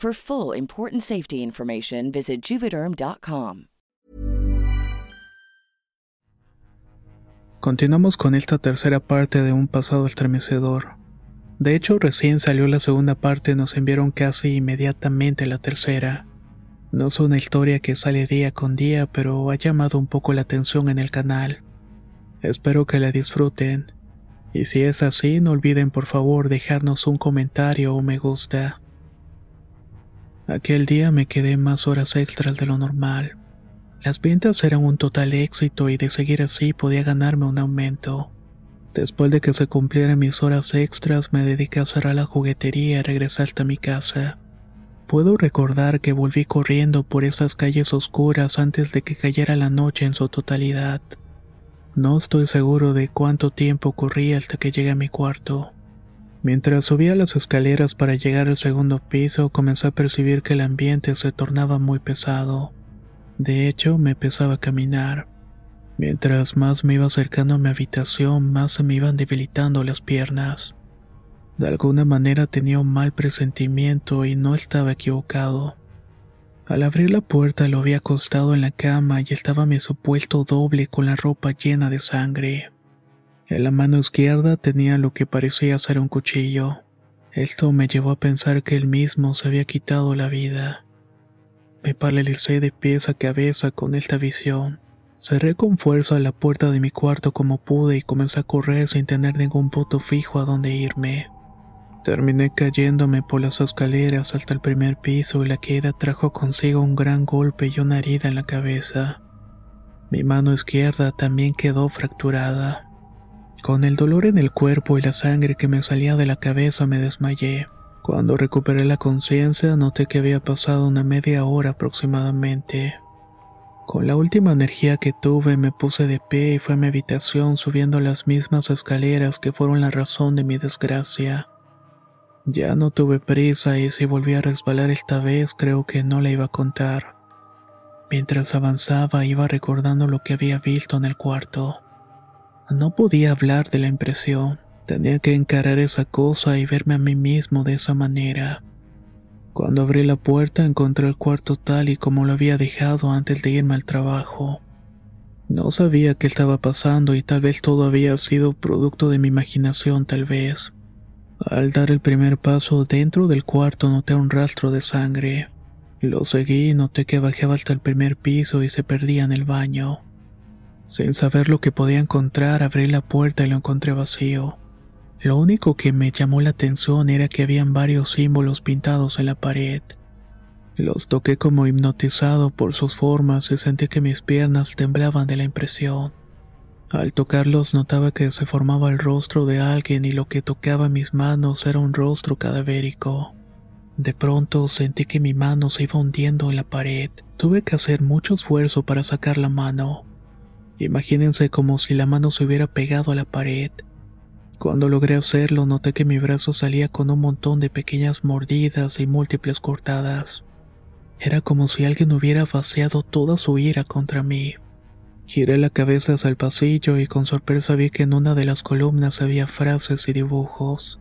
For full important safety information, visit juvederm.com. Continuamos con esta tercera parte de un pasado estremecedor. De hecho, recién salió la segunda parte y nos enviaron casi inmediatamente la tercera. No es una historia que sale día con día, pero ha llamado un poco la atención en el canal. Espero que la disfruten. Y si es así, no olviden por favor dejarnos un comentario o me gusta. Aquel día me quedé más horas extras de lo normal. Las ventas eran un total éxito y de seguir así podía ganarme un aumento. Después de que se cumplieran mis horas extras me dediqué a cerrar la juguetería y regresar hasta mi casa. Puedo recordar que volví corriendo por esas calles oscuras antes de que cayera la noche en su totalidad. No estoy seguro de cuánto tiempo corrí hasta que llegué a mi cuarto. Mientras subía las escaleras para llegar al segundo piso, comencé a percibir que el ambiente se tornaba muy pesado. De hecho, me pesaba caminar. Mientras más me iba acercando a mi habitación, más se me iban debilitando las piernas. De alguna manera tenía un mal presentimiento y no estaba equivocado. Al abrir la puerta lo vi acostado en la cama y estaba mi supuesto doble con la ropa llena de sangre. En la mano izquierda tenía lo que parecía ser un cuchillo. Esto me llevó a pensar que él mismo se había quitado la vida. Me paralicé de pies a cabeza con esta visión. Cerré con fuerza la puerta de mi cuarto como pude y comencé a correr sin tener ningún punto fijo a dónde irme. Terminé cayéndome por las escaleras hasta el primer piso y la queda trajo consigo un gran golpe y una herida en la cabeza. Mi mano izquierda también quedó fracturada. Con el dolor en el cuerpo y la sangre que me salía de la cabeza me desmayé. Cuando recuperé la conciencia noté que había pasado una media hora aproximadamente. Con la última energía que tuve me puse de pie y fue a mi habitación subiendo las mismas escaleras que fueron la razón de mi desgracia. Ya no tuve prisa y si volví a resbalar esta vez creo que no la iba a contar. Mientras avanzaba iba recordando lo que había visto en el cuarto. No podía hablar de la impresión. Tenía que encarar esa cosa y verme a mí mismo de esa manera. Cuando abrí la puerta encontré el cuarto tal y como lo había dejado antes de irme al trabajo. No sabía qué estaba pasando y tal vez todo había sido producto de mi imaginación tal vez. Al dar el primer paso dentro del cuarto noté un rastro de sangre. Lo seguí y noté que bajaba hasta el primer piso y se perdía en el baño. Sin saber lo que podía encontrar, abrí la puerta y lo encontré vacío. Lo único que me llamó la atención era que habían varios símbolos pintados en la pared. Los toqué como hipnotizado por sus formas y sentí que mis piernas temblaban de la impresión. Al tocarlos notaba que se formaba el rostro de alguien y lo que tocaba mis manos era un rostro cadavérico. De pronto sentí que mi mano se iba hundiendo en la pared. Tuve que hacer mucho esfuerzo para sacar la mano. Imagínense como si la mano se hubiera pegado a la pared. Cuando logré hacerlo, noté que mi brazo salía con un montón de pequeñas mordidas y múltiples cortadas. Era como si alguien hubiera vaciado toda su ira contra mí. Giré la cabeza hacia el pasillo y con sorpresa vi que en una de las columnas había frases y dibujos.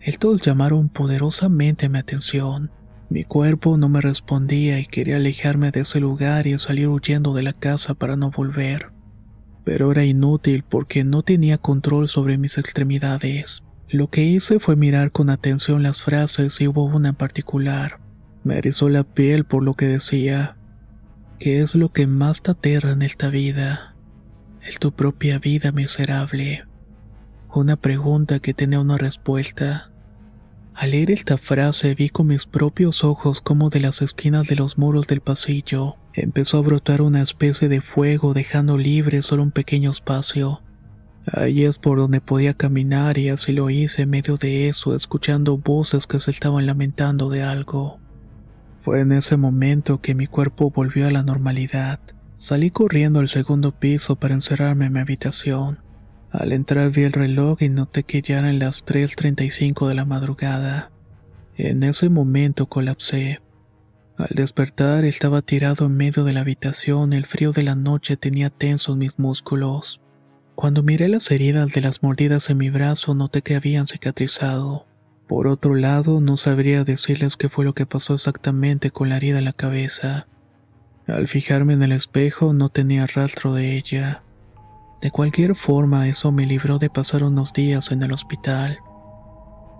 Estos llamaron poderosamente mi atención. Mi cuerpo no me respondía y quería alejarme de ese lugar y salir huyendo de la casa para no volver pero era inútil porque no tenía control sobre mis extremidades. Lo que hice fue mirar con atención las frases y hubo una en particular. Me erizó la piel por lo que decía. ¿Qué es lo que más te aterra en esta vida? Es tu propia vida miserable. Una pregunta que tenía una respuesta. Al leer esta frase vi con mis propios ojos cómo de las esquinas de los muros del pasillo empezó a brotar una especie de fuego dejando libre solo un pequeño espacio. Ahí es por donde podía caminar y así lo hice en medio de eso, escuchando voces que se estaban lamentando de algo. Fue en ese momento que mi cuerpo volvió a la normalidad. Salí corriendo al segundo piso para encerrarme en mi habitación. Al entrar vi el reloj y noté que ya eran las 3.35 de la madrugada. En ese momento colapsé. Al despertar estaba tirado en medio de la habitación, el frío de la noche tenía tensos mis músculos. Cuando miré las heridas de las mordidas en mi brazo noté que habían cicatrizado. Por otro lado, no sabría decirles qué fue lo que pasó exactamente con la herida en la cabeza. Al fijarme en el espejo no tenía rastro de ella. De cualquier forma, eso me libró de pasar unos días en el hospital.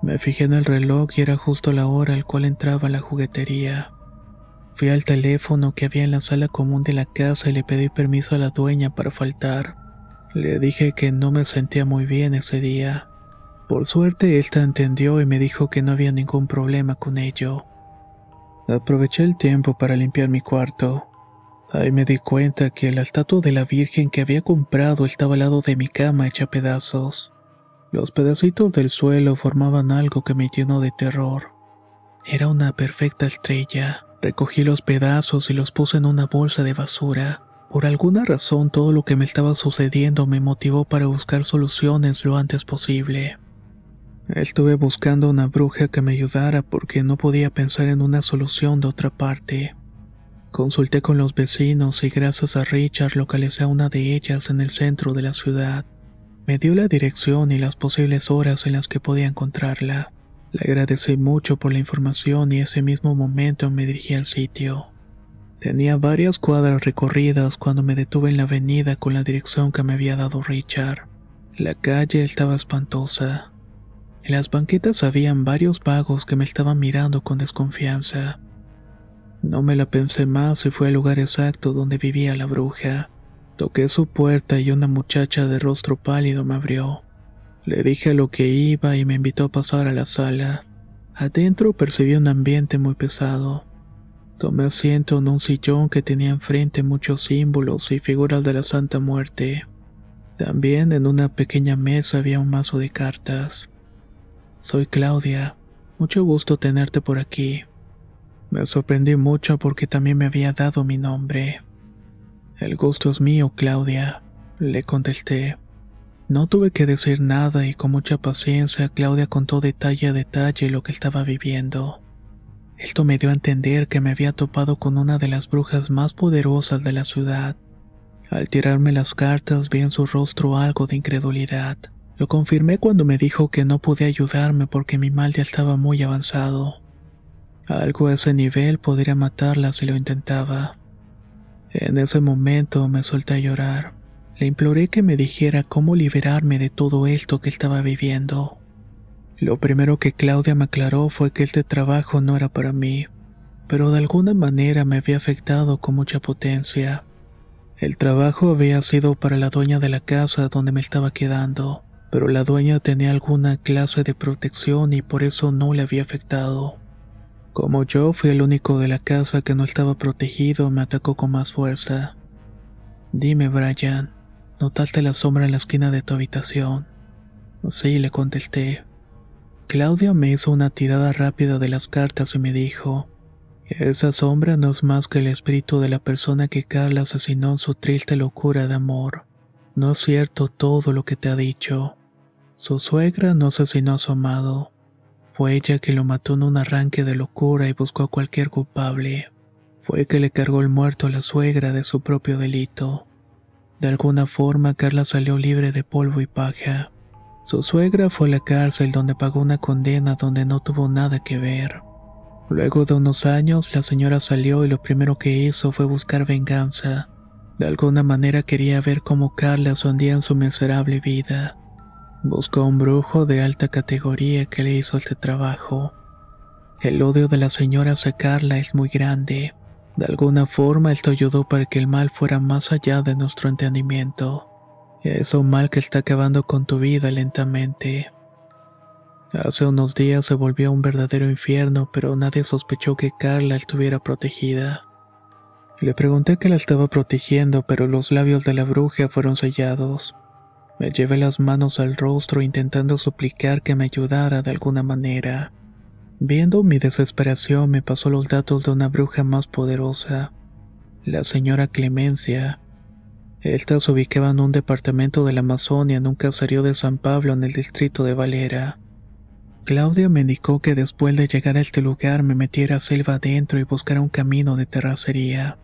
Me fijé en el reloj y era justo la hora al cual entraba la juguetería. Fui al teléfono que había en la sala común de la casa y le pedí permiso a la dueña para faltar. Le dije que no me sentía muy bien ese día. Por suerte, ésta entendió y me dijo que no había ningún problema con ello. Aproveché el tiempo para limpiar mi cuarto. Ahí me di cuenta que la estatua de la Virgen que había comprado estaba al lado de mi cama hecha pedazos. Los pedacitos del suelo formaban algo que me llenó de terror. Era una perfecta estrella. Recogí los pedazos y los puse en una bolsa de basura. Por alguna razón todo lo que me estaba sucediendo me motivó para buscar soluciones lo antes posible. Estuve buscando una bruja que me ayudara porque no podía pensar en una solución de otra parte. Consulté con los vecinos y gracias a Richard localicé a una de ellas en el centro de la ciudad. Me dio la dirección y las posibles horas en las que podía encontrarla. Le agradecí mucho por la información y ese mismo momento me dirigí al sitio. Tenía varias cuadras recorridas cuando me detuve en la avenida con la dirección que me había dado Richard. La calle estaba espantosa. En las banquetas habían varios vagos que me estaban mirando con desconfianza. No me la pensé más y fue al lugar exacto donde vivía la bruja. Toqué su puerta y una muchacha de rostro pálido me abrió. Le dije a lo que iba y me invitó a pasar a la sala. Adentro percibí un ambiente muy pesado. Tomé asiento en un sillón que tenía enfrente muchos símbolos y figuras de la Santa Muerte. También en una pequeña mesa había un mazo de cartas. Soy Claudia. Mucho gusto tenerte por aquí. Me sorprendí mucho porque también me había dado mi nombre. El gusto es mío, Claudia, le contesté. No tuve que decir nada y con mucha paciencia Claudia contó detalle a detalle lo que estaba viviendo. Esto me dio a entender que me había topado con una de las brujas más poderosas de la ciudad. Al tirarme las cartas vi en su rostro algo de incredulidad. Lo confirmé cuando me dijo que no podía ayudarme porque mi mal ya estaba muy avanzado. Algo a ese nivel podría matarla si lo intentaba. En ese momento me solté a llorar. Le imploré que me dijera cómo liberarme de todo esto que estaba viviendo. Lo primero que Claudia me aclaró fue que este trabajo no era para mí, pero de alguna manera me había afectado con mucha potencia. El trabajo había sido para la dueña de la casa donde me estaba quedando, pero la dueña tenía alguna clase de protección y por eso no le había afectado. Como yo fui el único de la casa que no estaba protegido, me atacó con más fuerza. Dime, Brian, ¿notaste la sombra en la esquina de tu habitación? Sí, le contesté. Claudia me hizo una tirada rápida de las cartas y me dijo, esa sombra no es más que el espíritu de la persona que Carla asesinó en su triste locura de amor. No es cierto todo lo que te ha dicho. Su suegra no asesinó a su amado. Fue ella que lo mató en un arranque de locura y buscó a cualquier culpable. Fue que le cargó el muerto a la suegra de su propio delito. De alguna forma Carla salió libre de polvo y paja. Su suegra fue a la cárcel donde pagó una condena donde no tuvo nada que ver. Luego de unos años, la señora salió y lo primero que hizo fue buscar venganza. De alguna manera quería ver cómo Carla hundía en su miserable vida. Buscó a un brujo de alta categoría que le hizo este trabajo. El odio de la señora hacia Carla es muy grande. De alguna forma esto ayudó para que el mal fuera más allá de nuestro entendimiento. Es un mal que está acabando con tu vida lentamente. Hace unos días se volvió un verdadero infierno, pero nadie sospechó que Carla estuviera protegida. Le pregunté qué la estaba protegiendo, pero los labios de la bruja fueron sellados. Me llevé las manos al rostro intentando suplicar que me ayudara de alguna manera. Viendo mi desesperación me pasó los datos de una bruja más poderosa, la señora Clemencia. Esta se ubicaba en un departamento de la Amazonia en un caserío de San Pablo en el distrito de Valera. Claudia me indicó que después de llegar a este lugar me metiera selva adentro y buscara un camino de terracería.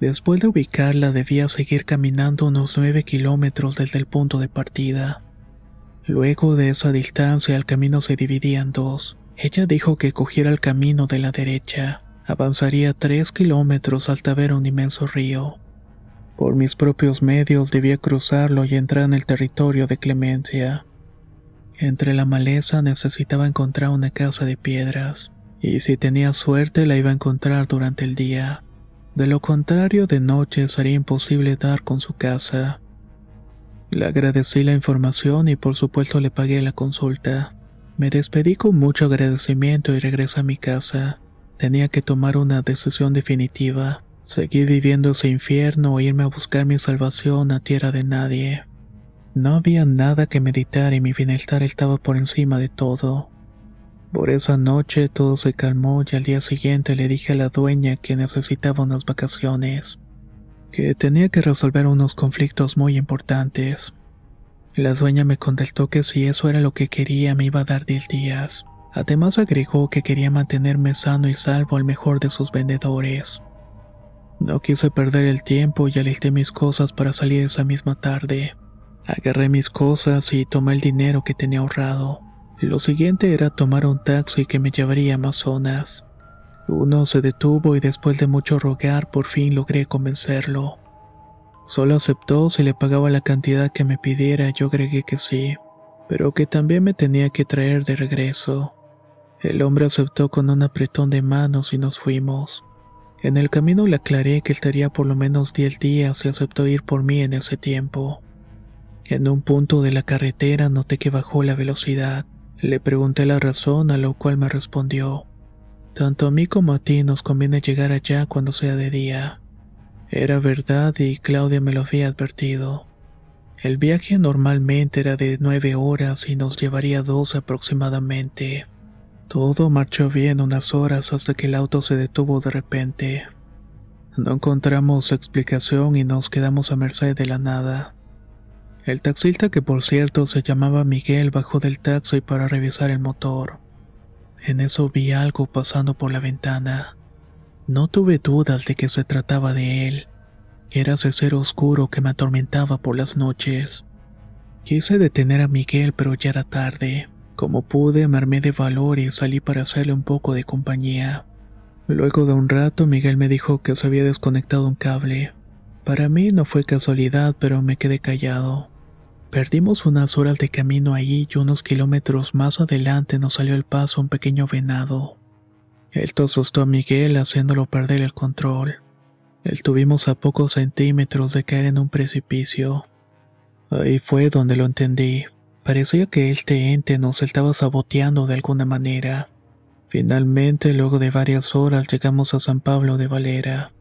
Después de ubicarla debía seguir caminando unos nueve kilómetros desde el punto de partida. Luego de esa distancia el camino se dividía en dos. Ella dijo que cogiera el camino de la derecha. Avanzaría tres kilómetros hasta ver un inmenso río. Por mis propios medios debía cruzarlo y entrar en el territorio de Clemencia. Entre la maleza necesitaba encontrar una casa de piedras, y si tenía suerte la iba a encontrar durante el día. De lo contrario, de noche sería imposible dar con su casa. Le agradecí la información y por supuesto le pagué la consulta. Me despedí con mucho agradecimiento y regresé a mi casa. Tenía que tomar una decisión definitiva. Seguir viviendo ese infierno o irme a buscar mi salvación a tierra de nadie. No había nada que meditar y mi bienestar estaba por encima de todo. Por esa noche todo se calmó y al día siguiente le dije a la dueña que necesitaba unas vacaciones, que tenía que resolver unos conflictos muy importantes. La dueña me contestó que si eso era lo que quería me iba a dar 10 días. Además agregó que quería mantenerme sano y salvo al mejor de sus vendedores. No quise perder el tiempo y alisté mis cosas para salir esa misma tarde. Agarré mis cosas y tomé el dinero que tenía ahorrado. Lo siguiente era tomar un taxi que me llevaría a Amazonas. Uno se detuvo y después de mucho rogar por fin logré convencerlo. Solo aceptó si le pagaba la cantidad que me pidiera, yo agregué que sí, pero que también me tenía que traer de regreso. El hombre aceptó con un apretón de manos y nos fuimos. En el camino le aclaré que estaría por lo menos diez días y aceptó ir por mí en ese tiempo. En un punto de la carretera noté que bajó la velocidad. Le pregunté la razón, a lo cual me respondió, Tanto a mí como a ti nos conviene llegar allá cuando sea de día. Era verdad y Claudia me lo había advertido. El viaje normalmente era de nueve horas y nos llevaría dos aproximadamente. Todo marchó bien unas horas hasta que el auto se detuvo de repente. No encontramos explicación y nos quedamos a merced de la nada. El taxista, que por cierto se llamaba Miguel, bajó del taxi para revisar el motor. En eso vi algo pasando por la ventana. No tuve dudas de que se trataba de él. Era ese ser oscuro que me atormentaba por las noches. Quise detener a Miguel, pero ya era tarde. Como pude, me armé de valor y salí para hacerle un poco de compañía. Luego de un rato, Miguel me dijo que se había desconectado un cable. Para mí no fue casualidad, pero me quedé callado. Perdimos unas horas de camino ahí y unos kilómetros más adelante nos salió al paso un pequeño venado. Esto asustó a Miguel haciéndolo perder el control. Estuvimos a pocos centímetros de caer en un precipicio. Ahí fue donde lo entendí. Parecía que este ente nos estaba saboteando de alguna manera. Finalmente, luego de varias horas, llegamos a San Pablo de Valera.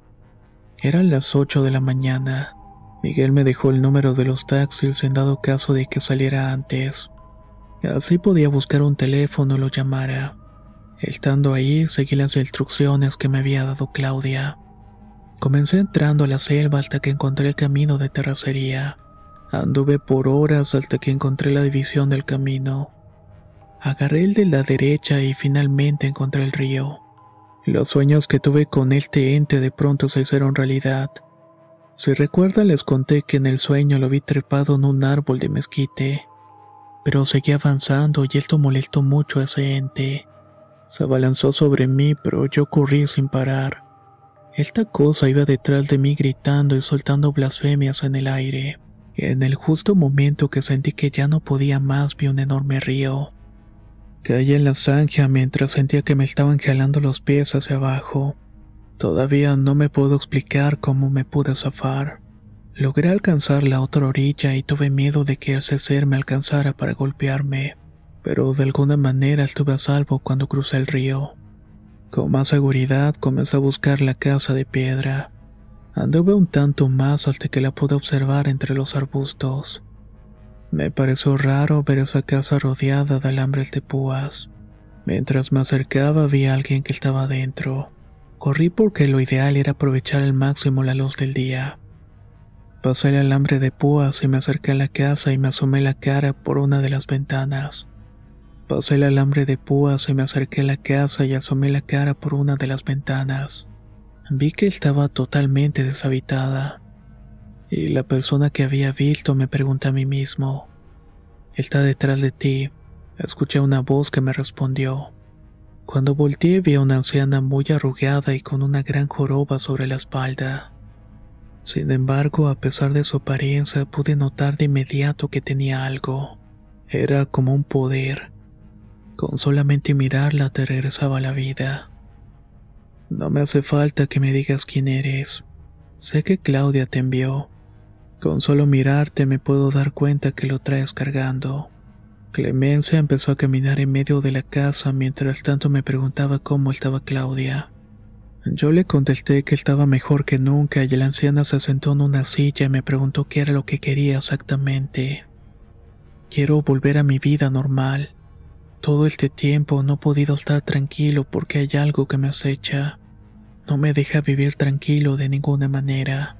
Eran las 8 de la mañana. Miguel me dejó el número de los taxis en dado caso de que saliera antes. Así podía buscar un teléfono y lo llamara. Estando ahí, seguí las instrucciones que me había dado Claudia. Comencé entrando a la selva hasta que encontré el camino de terracería. Anduve por horas hasta que encontré la división del camino. Agarré el de la derecha y finalmente encontré el río. Los sueños que tuve con este ente de pronto se hicieron realidad. Si recuerdan les conté que en el sueño lo vi trepado en un árbol de mezquite. Pero seguí avanzando y esto molestó mucho a ese ente. Se abalanzó sobre mí, pero yo corrí sin parar. Esta cosa iba detrás de mí gritando y soltando blasfemias en el aire. En el justo momento que sentí que ya no podía más vi un enorme río. Caí en la zanja mientras sentía que me estaban jalando los pies hacia abajo. Todavía no me puedo explicar cómo me pude zafar. Logré alcanzar la otra orilla y tuve miedo de que ese ser me alcanzara para golpearme, pero de alguna manera estuve a salvo cuando crucé el río. Con más seguridad comencé a buscar la casa de piedra. Anduve un tanto más hasta que la pude observar entre los arbustos. Me pareció raro ver esa casa rodeada de alambres de púas. Mientras me acercaba vi a alguien que estaba dentro. Corrí porque lo ideal era aprovechar al máximo la luz del día. Pasé el alambre de púas y me acerqué a la casa y me asomé la cara por una de las ventanas. Pasé el alambre de púas y me acerqué a la casa y asomé la cara por una de las ventanas. Vi que estaba totalmente deshabitada. Y la persona que había visto me pregunté a mí mismo, está detrás de ti. Escuché una voz que me respondió. Cuando volteé vi a una anciana muy arrugada y con una gran joroba sobre la espalda. Sin embargo, a pesar de su apariencia, pude notar de inmediato que tenía algo. Era como un poder. Con solamente mirarla te regresaba la vida. No me hace falta que me digas quién eres. Sé que Claudia te envió. Con solo mirarte me puedo dar cuenta que lo traes cargando. Clemencia empezó a caminar en medio de la casa mientras tanto me preguntaba cómo estaba Claudia. Yo le contesté que estaba mejor que nunca y la anciana se sentó en una silla y me preguntó qué era lo que quería exactamente. Quiero volver a mi vida normal. Todo este tiempo no he podido estar tranquilo porque hay algo que me acecha. No me deja vivir tranquilo de ninguna manera.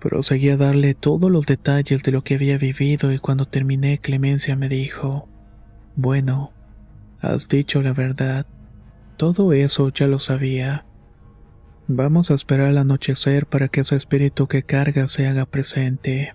Proseguí a darle todos los detalles de lo que había vivido y cuando terminé Clemencia me dijo, Bueno, has dicho la verdad. Todo eso ya lo sabía. Vamos a esperar al anochecer para que ese espíritu que carga se haga presente.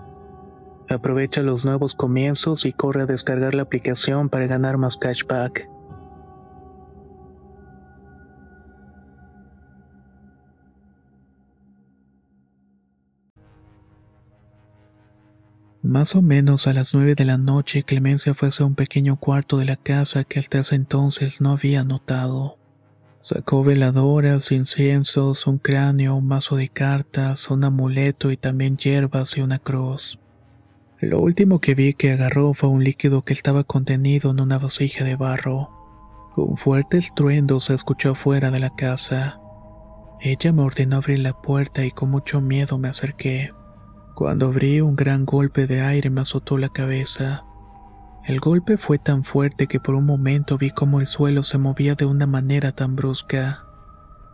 Aprovecha los nuevos comienzos y corre a descargar la aplicación para ganar más cashback. Más o menos a las nueve de la noche, Clemencia fue hacia un pequeño cuarto de la casa que hasta ese entonces no había notado. Sacó veladoras, inciensos, un cráneo, un mazo de cartas, un amuleto y también hierbas y una cruz. Lo último que vi que agarró fue un líquido que estaba contenido en una vasija de barro. Un fuerte estruendo se escuchó fuera de la casa. Ella me ordenó abrir la puerta y con mucho miedo me acerqué. Cuando abrí un gran golpe de aire me azotó la cabeza. El golpe fue tan fuerte que por un momento vi cómo el suelo se movía de una manera tan brusca.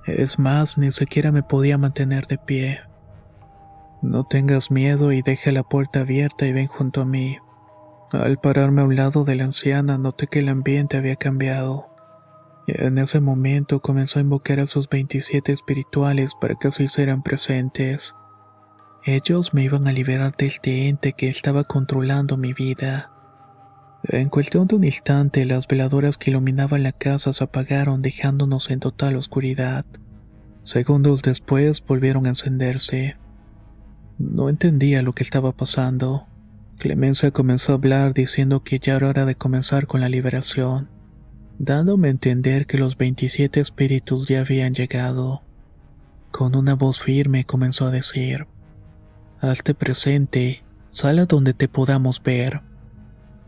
Es más, ni siquiera me podía mantener de pie. No tengas miedo y deja la puerta abierta y ven junto a mí. Al pararme a un lado de la anciana noté que el ambiente había cambiado. En ese momento comenzó a invocar a sus 27 espirituales para que se hicieran presentes. Ellos me iban a liberar de este ente que estaba controlando mi vida. En cuestión de un instante, las veladoras que iluminaban la casa se apagaron dejándonos en total oscuridad. Segundos después volvieron a encenderse. No entendía lo que estaba pasando. Clemencia comenzó a hablar diciendo que ya era hora de comenzar con la liberación, dándome a entender que los 27 espíritus ya habían llegado. Con una voz firme comenzó a decir, Hazte presente, sal a donde te podamos ver.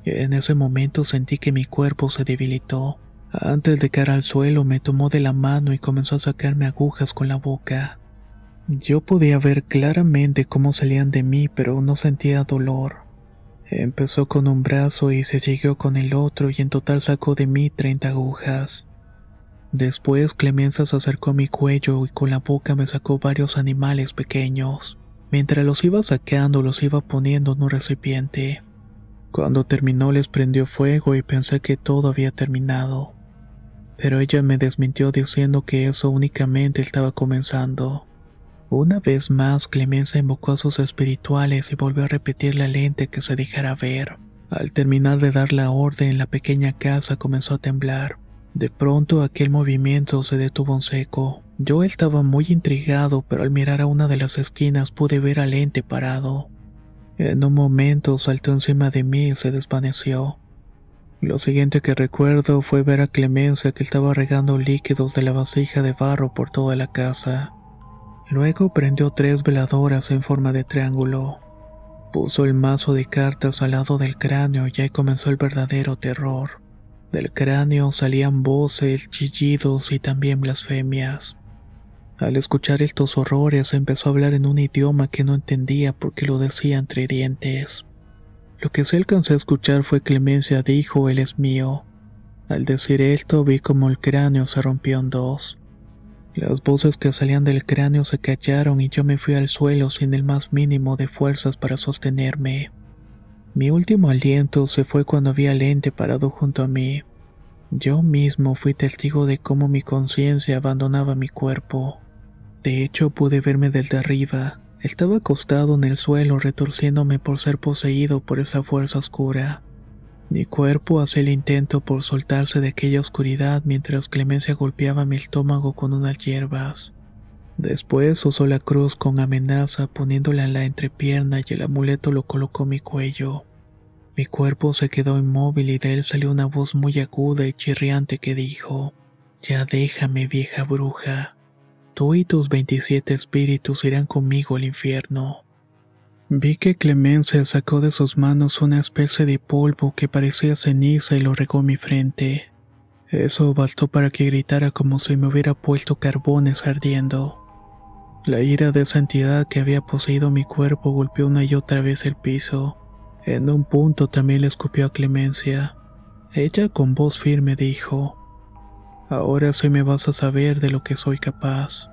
En ese momento sentí que mi cuerpo se debilitó. Antes de caer al suelo me tomó de la mano y comenzó a sacarme agujas con la boca. Yo podía ver claramente cómo salían de mí, pero no sentía dolor. Empezó con un brazo y se siguió con el otro y en total sacó de mí 30 agujas. Después Clemenza se acercó a mi cuello y con la boca me sacó varios animales pequeños. Mientras los iba sacando los iba poniendo en un recipiente. Cuando terminó les prendió fuego y pensé que todo había terminado. Pero ella me desmintió diciendo que eso únicamente estaba comenzando. Una vez más Clemencia invocó a sus espirituales y volvió a repetir la lente que se dejara ver. Al terminar de dar la orden, la pequeña casa comenzó a temblar. De pronto aquel movimiento se detuvo en seco. Yo estaba muy intrigado, pero al mirar a una de las esquinas pude ver al ente parado. En un momento saltó encima de mí y se desvaneció. Lo siguiente que recuerdo fue ver a Clemencia que estaba regando líquidos de la vasija de barro por toda la casa. Luego prendió tres veladoras en forma de triángulo. Puso el mazo de cartas al lado del cráneo y ahí comenzó el verdadero terror. Del cráneo salían voces, chillidos y también blasfemias. Al escuchar estos horrores empezó a hablar en un idioma que no entendía porque lo decía entre dientes. Lo que se alcancé a escuchar fue Clemencia dijo, él es mío. Al decir esto vi como el cráneo se rompió en dos. Las voces que salían del cráneo se callaron y yo me fui al suelo sin el más mínimo de fuerzas para sostenerme. Mi último aliento se fue cuando vi al ente parado junto a mí. Yo mismo fui testigo de cómo mi conciencia abandonaba mi cuerpo. De hecho, pude verme desde arriba. Estaba acostado en el suelo retorciéndome por ser poseído por esa fuerza oscura. Mi cuerpo hacía el intento por soltarse de aquella oscuridad mientras Clemencia golpeaba mi estómago con unas hierbas. Después usó la cruz con amenaza poniéndola en la entrepierna y el amuleto lo colocó en mi cuello. Mi cuerpo se quedó inmóvil y de él salió una voz muy aguda y chirriante que dijo, Ya déjame, vieja bruja. Tú y tus veintisiete espíritus irán conmigo al infierno. Vi que Clemencia sacó de sus manos una especie de polvo que parecía ceniza y lo regó mi frente. Eso bastó para que gritara como si me hubiera puesto carbones ardiendo. La ira de esa entidad que había poseído mi cuerpo golpeó una y otra vez el piso. En un punto también le escupió a Clemencia. Ella con voz firme dijo, Ahora sí me vas a saber de lo que soy capaz.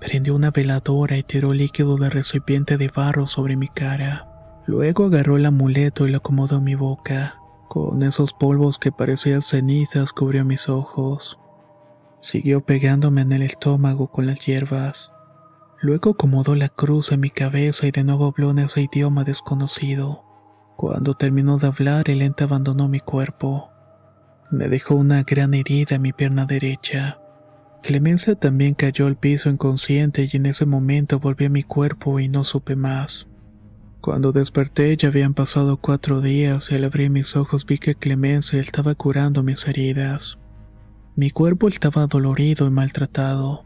Prendió una veladora y tiró líquido de recipiente de barro sobre mi cara. Luego agarró el amuleto y lo acomodó en mi boca. Con esos polvos que parecían cenizas cubrió mis ojos. Siguió pegándome en el estómago con las hierbas. Luego acomodó la cruz en mi cabeza y de nuevo habló en ese idioma desconocido. Cuando terminó de hablar, el ente abandonó mi cuerpo. Me dejó una gran herida en mi pierna derecha. Clemencia también cayó al piso inconsciente y en ese momento volví a mi cuerpo y no supe más. Cuando desperté ya habían pasado cuatro días y al abrir mis ojos vi que Clemencia estaba curando mis heridas. Mi cuerpo estaba dolorido y maltratado.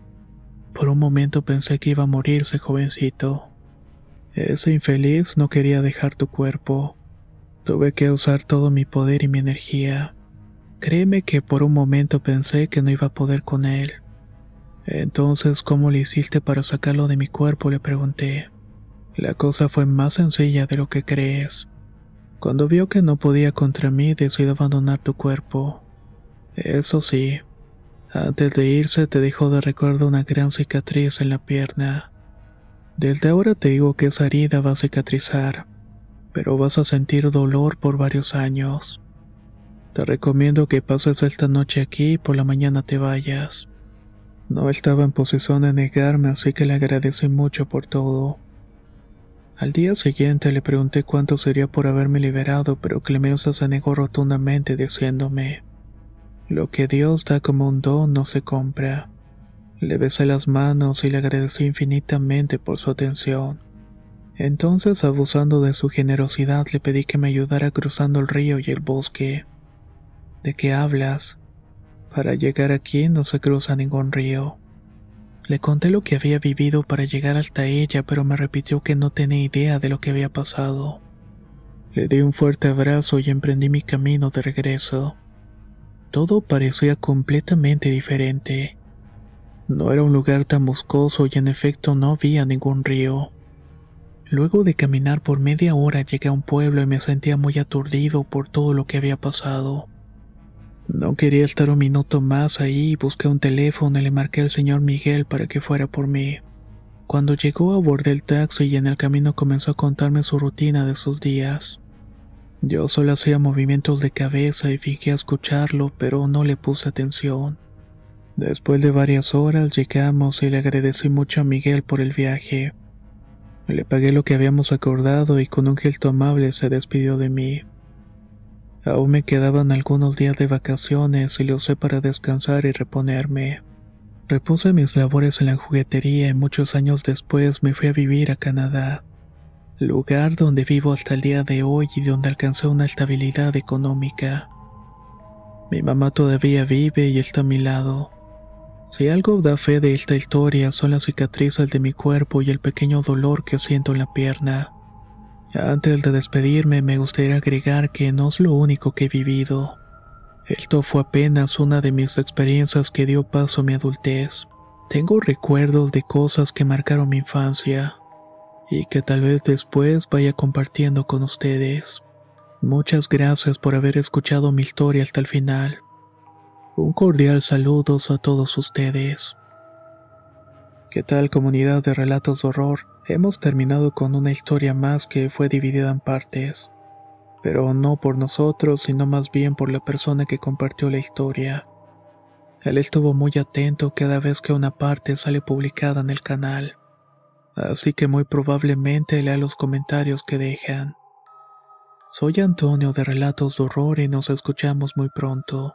Por un momento pensé que iba a morirse jovencito. Ese infeliz no quería dejar tu cuerpo. Tuve que usar todo mi poder y mi energía. Créeme que por un momento pensé que no iba a poder con él. Entonces, ¿cómo le hiciste para sacarlo de mi cuerpo? le pregunté. La cosa fue más sencilla de lo que crees. Cuando vio que no podía contra mí, decidió abandonar tu cuerpo. Eso sí, antes de irse te dejó de recuerdo una gran cicatriz en la pierna. Desde ahora te digo que esa herida va a cicatrizar, pero vas a sentir dolor por varios años. Te recomiendo que pases esta noche aquí y por la mañana te vayas. No estaba en posición de negarme, así que le agradecí mucho por todo. Al día siguiente le pregunté cuánto sería por haberme liberado, pero Clemenza se negó rotundamente diciéndome, lo que Dios da como un don no se compra. Le besé las manos y le agradecí infinitamente por su atención. Entonces, abusando de su generosidad, le pedí que me ayudara cruzando el río y el bosque. ¿De qué hablas? Para llegar aquí no se cruza ningún río. Le conté lo que había vivido para llegar hasta ella, pero me repitió que no tenía idea de lo que había pasado. Le di un fuerte abrazo y emprendí mi camino de regreso. Todo parecía completamente diferente. No era un lugar tan boscoso y en efecto no había ningún río. Luego de caminar por media hora llegué a un pueblo y me sentía muy aturdido por todo lo que había pasado. No quería estar un minuto más ahí, busqué un teléfono y le marqué al señor Miguel para que fuera por mí. Cuando llegó abordé el taxi y en el camino comenzó a contarme su rutina de sus días. Yo solo hacía movimientos de cabeza y fingía escucharlo, pero no le puse atención. Después de varias horas llegamos y le agradecí mucho a Miguel por el viaje. Le pagué lo que habíamos acordado y con un gesto amable se despidió de mí. Aún me quedaban algunos días de vacaciones y lo usé para descansar y reponerme. Repuse mis labores en la juguetería y muchos años después me fui a vivir a Canadá, lugar donde vivo hasta el día de hoy y donde alcancé una estabilidad económica. Mi mamá todavía vive y está a mi lado. Si algo da fe de esta historia son las cicatrices de mi cuerpo y el pequeño dolor que siento en la pierna. Antes de despedirme me gustaría agregar que no es lo único que he vivido. Esto fue apenas una de mis experiencias que dio paso a mi adultez. Tengo recuerdos de cosas que marcaron mi infancia y que tal vez después vaya compartiendo con ustedes. Muchas gracias por haber escuchado mi historia hasta el final. Un cordial saludos a todos ustedes. ¿Qué tal comunidad de relatos de horror? Hemos terminado con una historia más que fue dividida en partes, pero no por nosotros, sino más bien por la persona que compartió la historia. Él estuvo muy atento cada vez que una parte sale publicada en el canal, así que muy probablemente lea los comentarios que dejan. Soy Antonio de Relatos de Horror y nos escuchamos muy pronto.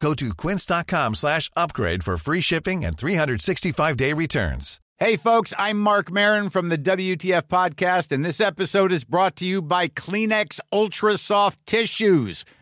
Go to quince.com slash upgrade for free shipping and 365-day returns. Hey, folks, I'm Mark Marin from the WTF Podcast, and this episode is brought to you by Kleenex Ultra Soft Tissues,